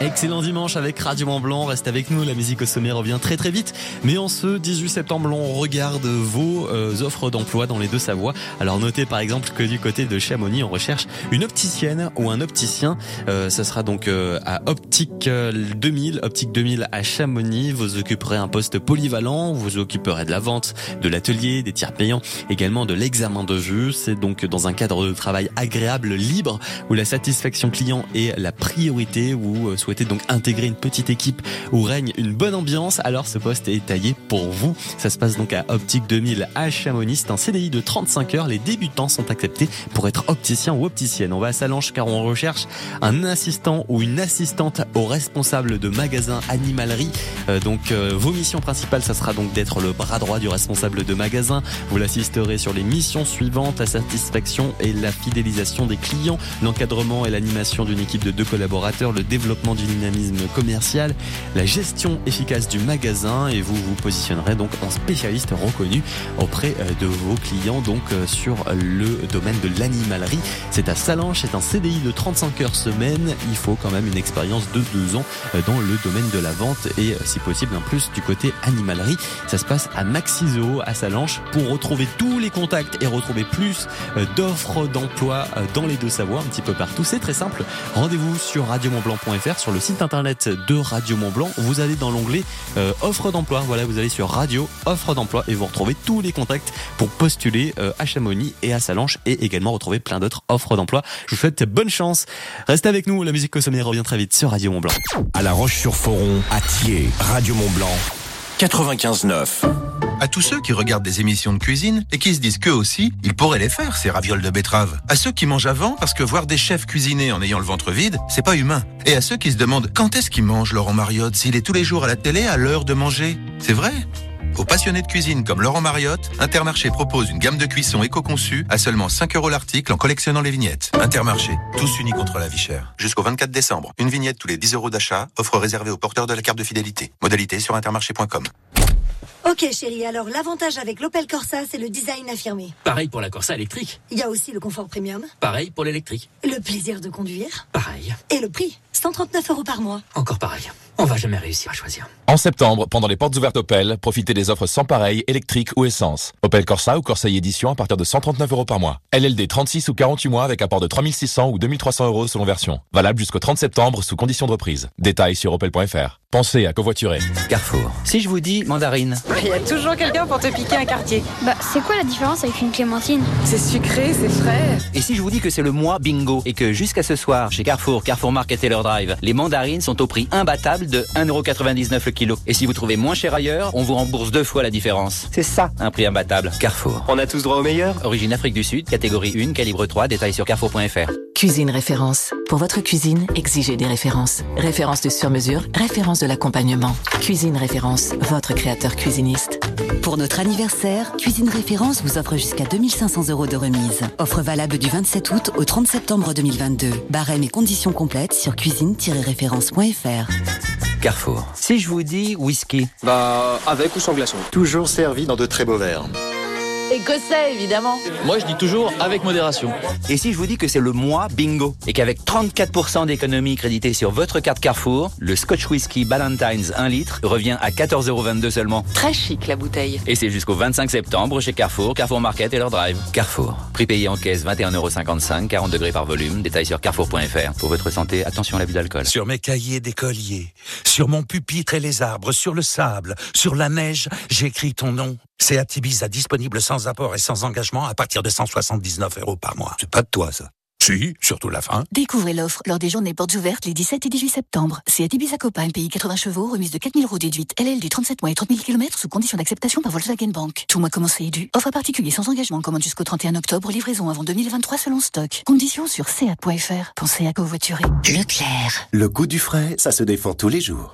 Excellent dimanche avec Radio Mont Blanc. Reste avec nous. La musique au sommet revient très très vite. Mais en ce 18 septembre, on regarde vos euh, offres d'emploi dans les deux Savoies. Alors notez par exemple que du côté de Chamonix, on recherche une opticienne ou un opticien. Euh, sera donc euh, à Optique 2000, Optique 2000 à Chamonix. Vous occuperez un poste polyvalent. Vous occuperez de la vente, de l'atelier, des tiers payants, également de l'examen de vue. C'est donc dans un cadre de travail agréable, libre, où la satisfaction client est la priorité, où souhaitez donc intégrer une petite équipe où règne une bonne ambiance, alors ce poste est taillé pour vous. Ça se passe donc à Optique 2000 à Chamonix. C'est un CDI de 35 heures. Les débutants sont acceptés pour être opticien ou opticienne. On va à Salange car on recherche un assistant ou une assistante au responsable de magasin animalerie. Euh, donc euh, vos missions principales, ça sera donc d'être le bras droit du responsable de magasin. Vous l'assisterez sur les missions suivantes, la satisfaction et la fidélisation des clients, l'encadrement et l'animation d'une équipe de deux collaborateurs, le développement du dynamisme commercial, la gestion efficace du magasin et vous vous positionnerez donc en spécialiste reconnu auprès euh, de vos clients donc euh, sur le domaine de l'animalerie. C'est à Salange, c'est un CDI de 35 heures semaine. Il faut quand même une expérience de deux ans euh, dans le domaine de la vente et si possible en plus du côté animalerie. Ça se passe à Maxiso à Salange pour retrouver tous les contacts et retrouver plus d'offres d'emploi dans les deux Savoies un petit peu partout. C'est très simple. Rendez-vous sur radiomontblanc.fr sur le site internet de Radio Mont Blanc. Vous allez dans l'onglet euh, offre d'emploi. Voilà, vous allez sur Radio offre d'emploi et vous retrouvez tous les contacts pour postuler euh, à Chamonix et à Salanches et également retrouver plein d'autres offres d'emploi. Je vous souhaite bonne chance. Restez avec nous. La musique au revient très vite sur Radio Mont Blanc. À La Roche-sur-Foron, à Thiers, Radio Mont Blanc, 95.9 à tous ceux qui regardent des émissions de cuisine et qui se disent qu'eux aussi, ils pourraient les faire, ces ravioles de betterave. À ceux qui mangent avant, parce que voir des chefs cuisiner en ayant le ventre vide, c'est pas humain. Et à ceux qui se demandent quand est-ce qu'ils mangent Laurent Mariotte s'il est tous les jours à la télé à l'heure de manger. C'est vrai aux passionnés de cuisine comme Laurent Mariotte, Intermarché propose une gamme de cuissons éco-conçue à seulement 5 euros l'article en collectionnant les vignettes. Intermarché, tous unis contre la vie chère. Jusqu'au 24 décembre, une vignette tous les 10 euros d'achat, offre réservée aux porteurs de la carte de fidélité. Modalité sur intermarché.com. Ok chérie, alors l'avantage avec l'Opel Corsa, c'est le design affirmé. Pareil pour la Corsa électrique. Il y a aussi le confort premium. Pareil pour l'électrique. Le plaisir de conduire. Pareil. Et le prix 139 euros par mois. Encore pareil. On va jamais réussir à choisir. En septembre, pendant les portes ouvertes Opel, profitez des offres sans pareil, électrique ou essence. Opel Corsa ou Corsa édition à partir de 139 euros par mois. LLD 36 ou 48 mois avec apport de 3600 ou 2300 euros selon version. Valable jusqu'au 30 septembre sous condition de reprise. Détails sur opel.fr. Pensez à covoiturer. Carrefour. Si je vous dis mandarine. Il y a toujours quelqu'un pour te piquer un quartier. Bah, c'est quoi la différence avec une clémentine? C'est sucré, c'est frais. Et si je vous dis que c'est le mois bingo et que jusqu'à ce soir, chez Carrefour, Carrefour Market et leur drive, les mandarines sont au prix imbattable de 1,99€ le kilo. Et si vous trouvez moins cher ailleurs, on vous rembourse deux fois la différence. C'est ça, un prix imbattable. Carrefour. On a tous droit au meilleur? Origine Afrique du Sud, catégorie 1, calibre 3, détail sur carrefour.fr. Cuisine référence. Pour votre cuisine, exigez des références. Références de sur-mesure, références de l'accompagnement. Cuisine Référence, votre créateur cuisiniste. Pour notre anniversaire, Cuisine Référence vous offre jusqu'à 2500 euros de remise. Offre valable du 27 août au 30 septembre 2022. Barème et conditions complètes sur cuisine-référence.fr. Carrefour. Si je vous dis whisky. Bah, avec ou sans glaçon. Toujours servi dans de très beaux verres. Écossais, évidemment. Moi, je dis toujours avec modération. Et si je vous dis que c'est le mois bingo et qu'avec 34% d'économie créditée sur votre carte Carrefour, le Scotch Whisky Ballantines 1 litre revient à 14,22€ seulement. Très chic la bouteille. Et c'est jusqu'au 25 septembre chez Carrefour, Carrefour Market et leur drive. Carrefour. Prix payé en caisse 21,55€, 40 degrés par volume. Détail sur carrefour.fr. Pour votre santé, attention à l'abus d'alcool. Sur mes cahiers d'écolier, sur mon pupitre et les arbres, sur le sable, sur la neige, j'écris ton nom. C'est Atibiza disponible sans apport et sans engagement à partir de 179 euros par mois. C'est pas de toi, ça. Si, surtout la fin. Découvrez l'offre lors des journées portes ouvertes les 17 et 18 septembre. C'est Ibiza Copain, pays 80 chevaux, remise de 4000 euros déduite, LL du 37 mois et 30 000 km sous condition d'acceptation par Volkswagen Bank. Tout mois commencé et dû. Offre particulier sans engagement, commande jusqu'au 31 octobre, livraison avant 2023 selon stock. Conditions sur seat.fr. Pensez à covoiturer. Leclerc. Le goût du frais, ça se défend tous les jours.